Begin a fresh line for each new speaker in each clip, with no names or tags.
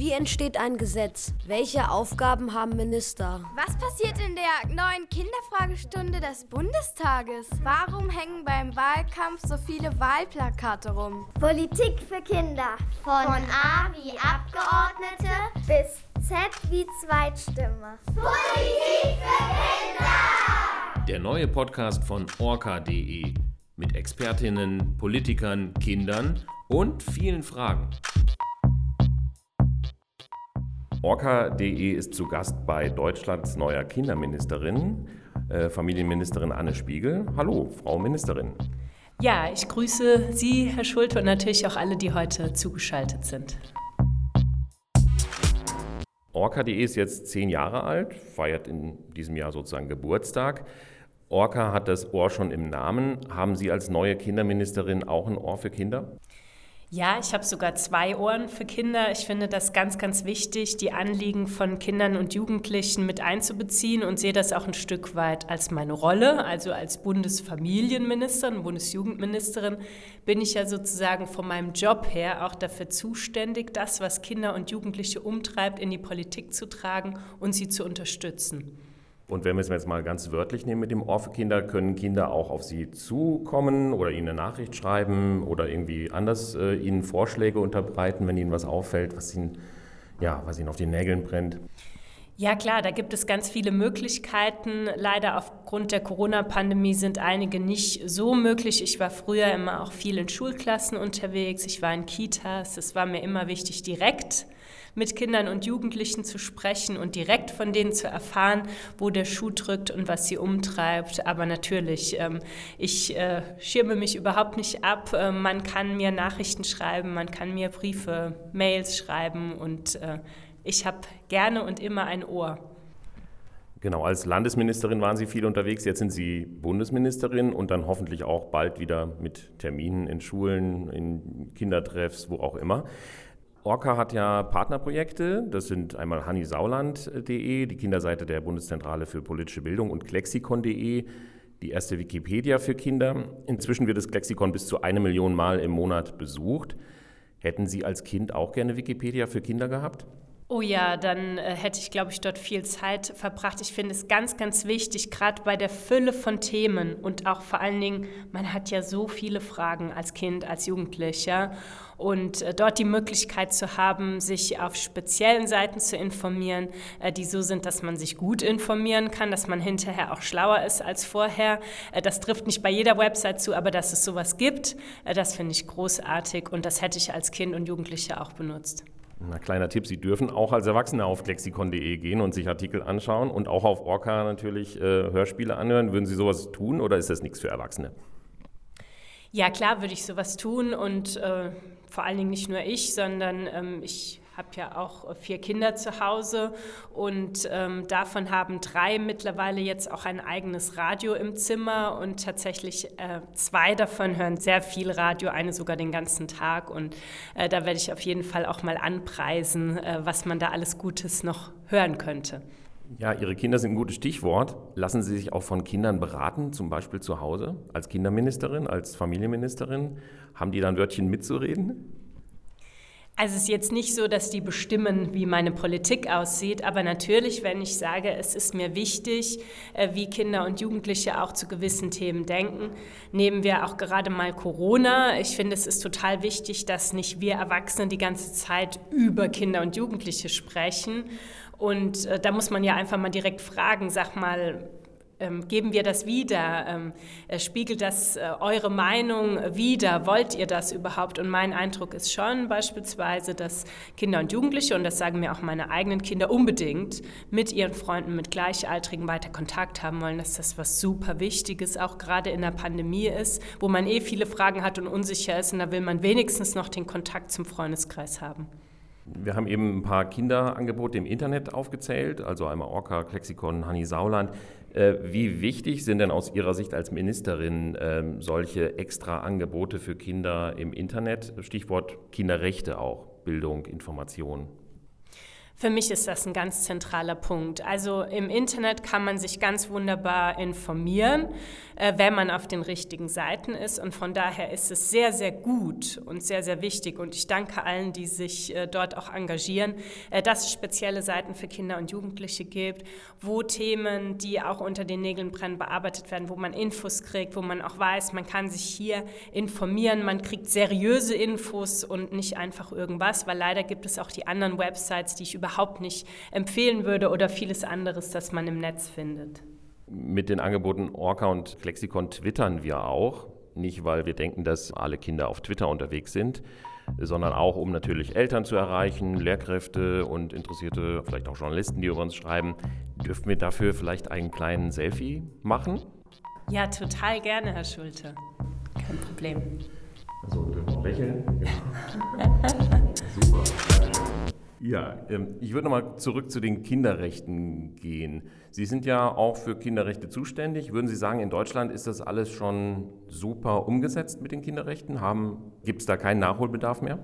Wie entsteht ein Gesetz? Welche Aufgaben haben Minister?
Was passiert in der neuen Kinderfragestunde des Bundestages? Warum hängen beim Wahlkampf so viele Wahlplakate rum?
Politik für Kinder. Von, Von A wie Abgeordnete bis Z wie Zweitstimme.
Politik für Kinder!
Der neue Podcast von orca.de mit Expertinnen, Politikern, Kindern und vielen Fragen. Orca.de ist zu Gast bei Deutschlands neuer Kinderministerin, äh, Familienministerin Anne Spiegel. Hallo, Frau Ministerin.
Ja, ich grüße Sie, Herr Schulte, und natürlich auch alle, die heute zugeschaltet sind.
Orca.de ist jetzt zehn Jahre alt, feiert in diesem Jahr sozusagen Geburtstag. Orca hat das Ohr schon im Namen. Haben Sie als neue Kinderministerin auch ein Ohr für Kinder?
Ja, ich habe sogar zwei Ohren für Kinder. Ich finde das ganz, ganz wichtig, die Anliegen von Kindern und Jugendlichen mit einzubeziehen und sehe das auch ein Stück weit als meine Rolle. Also als Bundesfamilienministerin, Bundesjugendministerin bin ich ja sozusagen von meinem Job her auch dafür zuständig, das, was Kinder und Jugendliche umtreibt, in die Politik zu tragen und sie zu unterstützen.
Und wenn wir es jetzt mal ganz wörtlich nehmen mit dem Ohr für Kinder, können Kinder auch auf Sie zukommen oder Ihnen eine Nachricht schreiben oder irgendwie anders äh, Ihnen Vorschläge unterbreiten, wenn Ihnen was auffällt, was Ihnen, ja, was Ihnen auf den Nägeln brennt?
Ja klar, da gibt es ganz viele Möglichkeiten. Leider aufgrund der Corona-Pandemie sind einige nicht so möglich. Ich war früher immer auch viel in Schulklassen unterwegs, ich war in Kitas. Es war mir immer wichtig, direkt mit Kindern und Jugendlichen zu sprechen und direkt von denen zu erfahren, wo der Schuh drückt und was sie umtreibt. Aber natürlich, ähm, ich äh, schirme mich überhaupt nicht ab. Äh, man kann mir Nachrichten schreiben, man kann mir Briefe, Mails schreiben und äh, ich habe gerne und immer ein Ohr.
Genau, als Landesministerin waren Sie viel unterwegs, jetzt sind Sie Bundesministerin und dann hoffentlich auch bald wieder mit Terminen in Schulen, in Kindertreffs, wo auch immer. Orca hat ja Partnerprojekte, das sind einmal hannisauland.de, die Kinderseite der Bundeszentrale für politische Bildung und klexikon.de, die erste Wikipedia für Kinder. Inzwischen wird das Klexikon bis zu eine Million Mal im Monat besucht. Hätten Sie als Kind auch gerne Wikipedia für Kinder gehabt?
Oh ja, dann äh, hätte ich, glaube ich, dort viel Zeit verbracht. Ich finde es ganz, ganz wichtig, gerade bei der Fülle von Themen und auch vor allen Dingen, man hat ja so viele Fragen als Kind, als Jugendlicher. Und äh, dort die Möglichkeit zu haben, sich auf speziellen Seiten zu informieren, äh, die so sind, dass man sich gut informieren kann, dass man hinterher auch schlauer ist als vorher. Äh, das trifft nicht bei jeder Website zu, aber dass es sowas gibt, äh, das finde ich großartig und das hätte ich als Kind und Jugendliche auch benutzt.
Na, kleiner Tipp, Sie dürfen auch als Erwachsene auf klexikon.de gehen und sich Artikel anschauen und auch auf Orca natürlich äh, Hörspiele anhören. Würden Sie sowas tun oder ist das nichts für Erwachsene?
Ja, klar würde ich sowas tun und äh, vor allen Dingen nicht nur ich, sondern ähm, ich habe ja auch vier Kinder zu Hause und ähm, davon haben drei mittlerweile jetzt auch ein eigenes Radio im Zimmer und tatsächlich äh, zwei davon hören sehr viel Radio, eine sogar den ganzen Tag und äh, da werde ich auf jeden Fall auch mal anpreisen, äh, was man da alles Gutes noch hören könnte.
Ja, Ihre Kinder sind ein gutes Stichwort. Lassen Sie sich auch von Kindern beraten, zum Beispiel zu Hause, als Kinderministerin, als Familienministerin? Haben die da ein Wörtchen mitzureden?
Also es ist jetzt nicht so, dass die bestimmen, wie meine Politik aussieht, aber natürlich, wenn ich sage, es ist mir wichtig, äh, wie Kinder und Jugendliche auch zu gewissen Themen denken, nehmen wir auch gerade mal Corona. Ich finde, es ist total wichtig, dass nicht wir Erwachsene die ganze Zeit über Kinder und Jugendliche sprechen. Und äh, da muss man ja einfach mal direkt fragen, sag mal, ähm, geben wir das wieder? Ähm, äh, spiegelt das äh, eure Meinung wieder? Wollt ihr das überhaupt? Und mein Eindruck ist schon beispielsweise, dass Kinder und Jugendliche, und das sagen mir auch meine eigenen Kinder unbedingt, mit ihren Freunden, mit Gleichaltrigen weiter Kontakt haben wollen, dass das was super Wichtiges auch gerade in der Pandemie ist, wo man eh viele Fragen hat und unsicher ist. Und da will man wenigstens noch den Kontakt zum Freundeskreis haben.
Wir haben eben ein paar Kinderangebote im Internet aufgezählt, also einmal Orca, Klexikon, Hanni Sauland. Äh, wie wichtig sind denn aus Ihrer Sicht als Ministerin ähm, solche extra Angebote für Kinder im Internet? Stichwort Kinderrechte auch, Bildung, Information.
Für mich ist das ein ganz zentraler Punkt. Also im Internet kann man sich ganz wunderbar informieren, äh, wenn man auf den richtigen Seiten ist. Und von daher ist es sehr, sehr gut und sehr, sehr wichtig. Und ich danke allen, die sich äh, dort auch engagieren, äh, dass es spezielle Seiten für Kinder und Jugendliche gibt, wo Themen, die auch unter den Nägeln brennen, bearbeitet werden, wo man Infos kriegt, wo man auch weiß, man kann sich hier informieren, man kriegt seriöse Infos und nicht einfach irgendwas, weil leider gibt es auch die anderen Websites, die ich über überhaupt nicht empfehlen würde oder vieles anderes, das man im Netz findet.
Mit den Angeboten Orca und Lexikon twittern wir auch. Nicht, weil wir denken, dass alle Kinder auf Twitter unterwegs sind, sondern auch, um natürlich Eltern zu erreichen, Lehrkräfte und interessierte, vielleicht auch Journalisten, die über uns schreiben. Dürfen wir dafür vielleicht einen kleinen Selfie machen?
Ja, total gerne, Herr Schulte. Kein Problem.
Also, dürfen wir lächeln. Super. Ja, ähm, ich würde nochmal zurück zu den Kinderrechten gehen. Sie sind ja auch für Kinderrechte zuständig. Würden Sie sagen, in Deutschland ist das alles schon super umgesetzt mit den Kinderrechten? Gibt es da keinen Nachholbedarf mehr?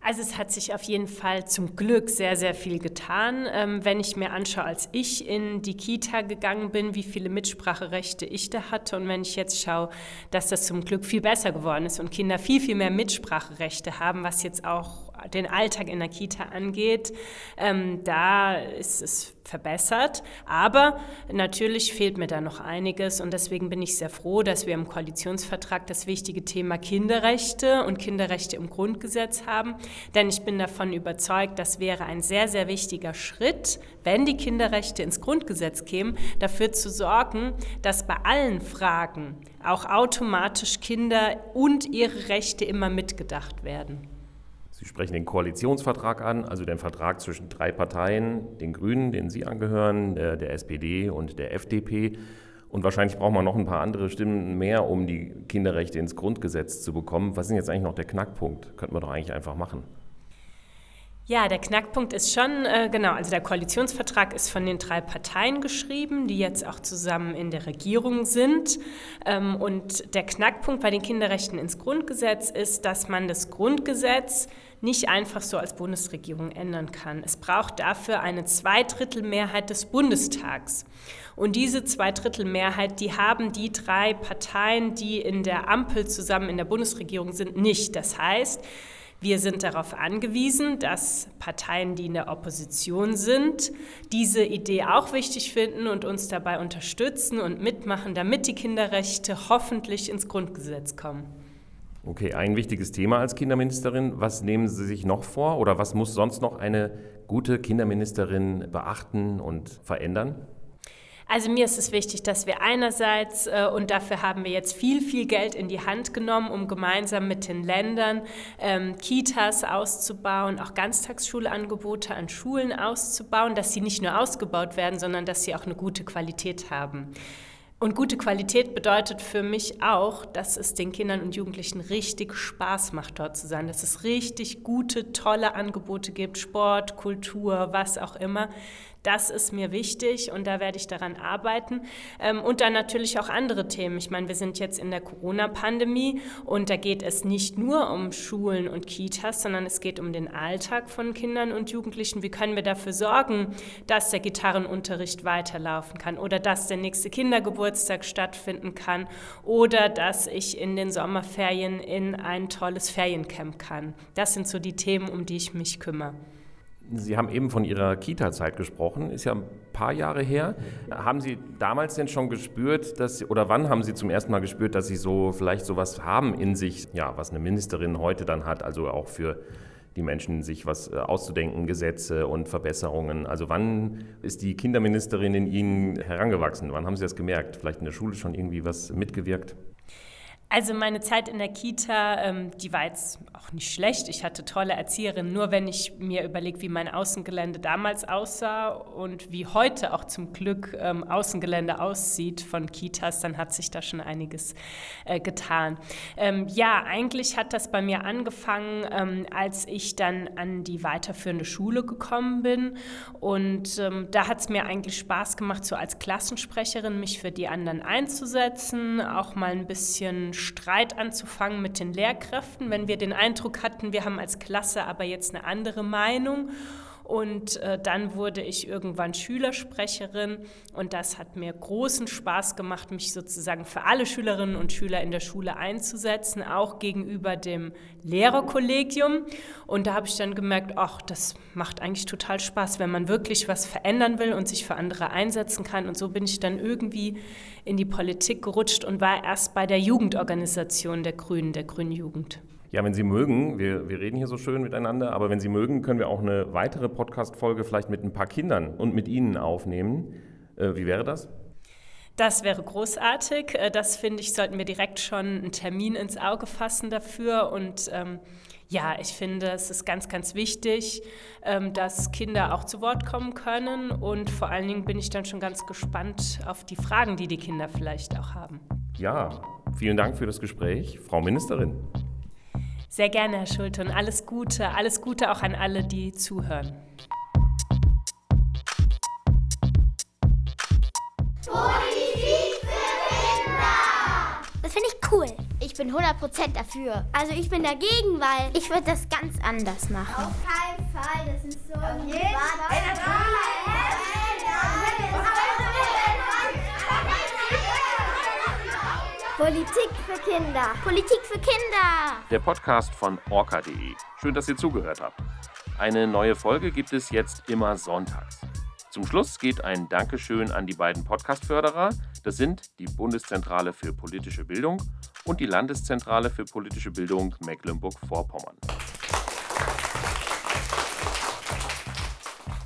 Also es hat sich auf jeden Fall zum Glück sehr, sehr viel getan. Ähm, wenn ich mir anschaue, als ich in die Kita gegangen bin, wie viele Mitspracherechte ich da hatte und wenn ich jetzt schaue, dass das zum Glück viel besser geworden ist und Kinder viel, viel mehr Mitspracherechte haben, was jetzt auch den Alltag in der Kita angeht, ähm, da ist es verbessert. Aber natürlich fehlt mir da noch einiges und deswegen bin ich sehr froh, dass wir im Koalitionsvertrag das wichtige Thema Kinderrechte und Kinderrechte im Grundgesetz haben. Denn ich bin davon überzeugt, das wäre ein sehr, sehr wichtiger Schritt, wenn die Kinderrechte ins Grundgesetz kämen, dafür zu sorgen, dass bei allen Fragen auch automatisch Kinder und ihre Rechte immer mitgedacht werden.
Sie sprechen den Koalitionsvertrag an, also den Vertrag zwischen drei Parteien, den Grünen, denen Sie angehören, der, der SPD und der FDP. Und wahrscheinlich braucht man noch ein paar andere Stimmen mehr, um die Kinderrechte ins Grundgesetz zu bekommen. Was ist jetzt eigentlich noch der Knackpunkt? Könnten wir doch eigentlich einfach machen.
Ja, der Knackpunkt ist schon, äh, genau, also der Koalitionsvertrag ist von den drei Parteien geschrieben, die jetzt auch zusammen in der Regierung sind. Ähm, und der Knackpunkt bei den Kinderrechten ins Grundgesetz ist, dass man das Grundgesetz nicht einfach so als Bundesregierung ändern kann. Es braucht dafür eine Zweidrittelmehrheit des Bundestags. Und diese Zweidrittelmehrheit, die haben die drei Parteien, die in der Ampel zusammen in der Bundesregierung sind, nicht. Das heißt, wir sind darauf angewiesen, dass Parteien, die in der Opposition sind, diese Idee auch wichtig finden und uns dabei unterstützen und mitmachen, damit die Kinderrechte hoffentlich ins Grundgesetz kommen.
Okay, ein wichtiges Thema als Kinderministerin. Was nehmen Sie sich noch vor oder was muss sonst noch eine gute Kinderministerin beachten und verändern?
Also mir ist es wichtig, dass wir einerseits, äh, und dafür haben wir jetzt viel, viel Geld in die Hand genommen, um gemeinsam mit den Ländern ähm, Kitas auszubauen, auch Ganztagsschulangebote an Schulen auszubauen, dass sie nicht nur ausgebaut werden, sondern dass sie auch eine gute Qualität haben. Und gute Qualität bedeutet für mich auch, dass es den Kindern und Jugendlichen richtig Spaß macht, dort zu sein, dass es richtig gute, tolle Angebote gibt, Sport, Kultur, was auch immer, das ist mir wichtig und da werde ich daran arbeiten. Ähm, und dann natürlich auch andere Themen. Ich meine, wir sind jetzt in der Corona-Pandemie und da geht es nicht nur um Schulen und Kitas, sondern es geht um den Alltag von Kindern und Jugendlichen. Wie können wir dafür sorgen, dass der Gitarrenunterricht weiterlaufen kann oder dass der nächste Kindergeburtstag stattfinden kann oder dass ich in den Sommerferien in ein tolles Feriencamp kann. Das sind so die Themen, um die ich mich kümmere.
Sie haben eben von Ihrer Kita-Zeit gesprochen, ist ja ein paar Jahre her. Haben Sie damals denn schon gespürt, dass Sie, oder wann haben Sie zum ersten Mal gespürt, dass Sie so vielleicht sowas haben in sich, ja, was eine Ministerin heute dann hat, also auch für die Menschen sich was äh, auszudenken, Gesetze und Verbesserungen. Also wann ist die Kinderministerin in Ihnen herangewachsen? Wann haben Sie das gemerkt? Vielleicht in der Schule schon irgendwie was mitgewirkt?
Also meine Zeit in der Kita, ähm, die war jetzt auch nicht schlecht. Ich hatte tolle Erzieherinnen. Nur wenn ich mir überlege, wie mein Außengelände damals aussah und wie heute auch zum Glück ähm, Außengelände aussieht von Kitas, dann hat sich da schon einiges äh, getan. Ähm, ja, eigentlich hat das bei mir angefangen, ähm, als ich dann an die weiterführende Schule gekommen bin. Und ähm, da hat es mir eigentlich Spaß gemacht, so als Klassensprecherin mich für die anderen einzusetzen, auch mal ein bisschen Streit anzufangen mit den Lehrkräften, wenn wir den Eindruck hatten, wir haben als Klasse aber jetzt eine andere Meinung. Und äh, dann wurde ich irgendwann Schülersprecherin und das hat mir großen Spaß gemacht, mich sozusagen für alle Schülerinnen und Schüler in der Schule einzusetzen, auch gegenüber dem Lehrerkollegium. Und da habe ich dann gemerkt, ach, das macht eigentlich total Spaß, wenn man wirklich was verändern will und sich für andere einsetzen kann. Und so bin ich dann irgendwie in die Politik gerutscht und war erst bei der Jugendorganisation der Grünen, der Grünen Jugend.
Ja, wenn Sie mögen, wir, wir reden hier so schön miteinander, aber wenn Sie mögen, können wir auch eine weitere Podcast-Folge vielleicht mit ein paar Kindern und mit Ihnen aufnehmen. Äh, wie wäre das?
Das wäre großartig. Äh, das finde ich, sollten wir direkt schon einen Termin ins Auge fassen dafür. Und ähm, ja, ich finde, es ist ganz, ganz wichtig, ähm, dass Kinder auch zu Wort kommen können. Und vor allen Dingen bin ich dann schon ganz gespannt auf die Fragen, die die Kinder vielleicht auch haben.
Ja, vielen Dank für das Gespräch, Frau Ministerin.
Sehr gerne, Herr Schulte, und alles Gute, alles Gute auch an alle, die zuhören.
Politik für Kinder!
Das finde ich cool. Ich bin 100% dafür. Also ich bin dagegen, weil ich würde das ganz anders machen.
Auf keinen Fall, das ist so ein
Politik für Kinder. Politik für Kinder.
Der Podcast von orca.de. Schön, dass ihr zugehört habt. Eine neue Folge gibt es jetzt immer sonntags. Zum Schluss geht ein Dankeschön an die beiden Podcast-Förderer. Das sind die Bundeszentrale für politische Bildung und die Landeszentrale für politische Bildung Mecklenburg-Vorpommern.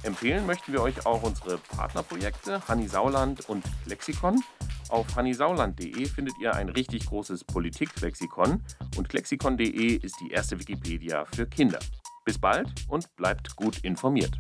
Empfehlen möchten wir euch auch unsere Partnerprojekte Hanni Sauland und Lexikon. Auf hannisauland.de findet ihr ein richtig großes Politiklexikon und klexikon.de ist die erste Wikipedia für Kinder. Bis bald und bleibt gut informiert.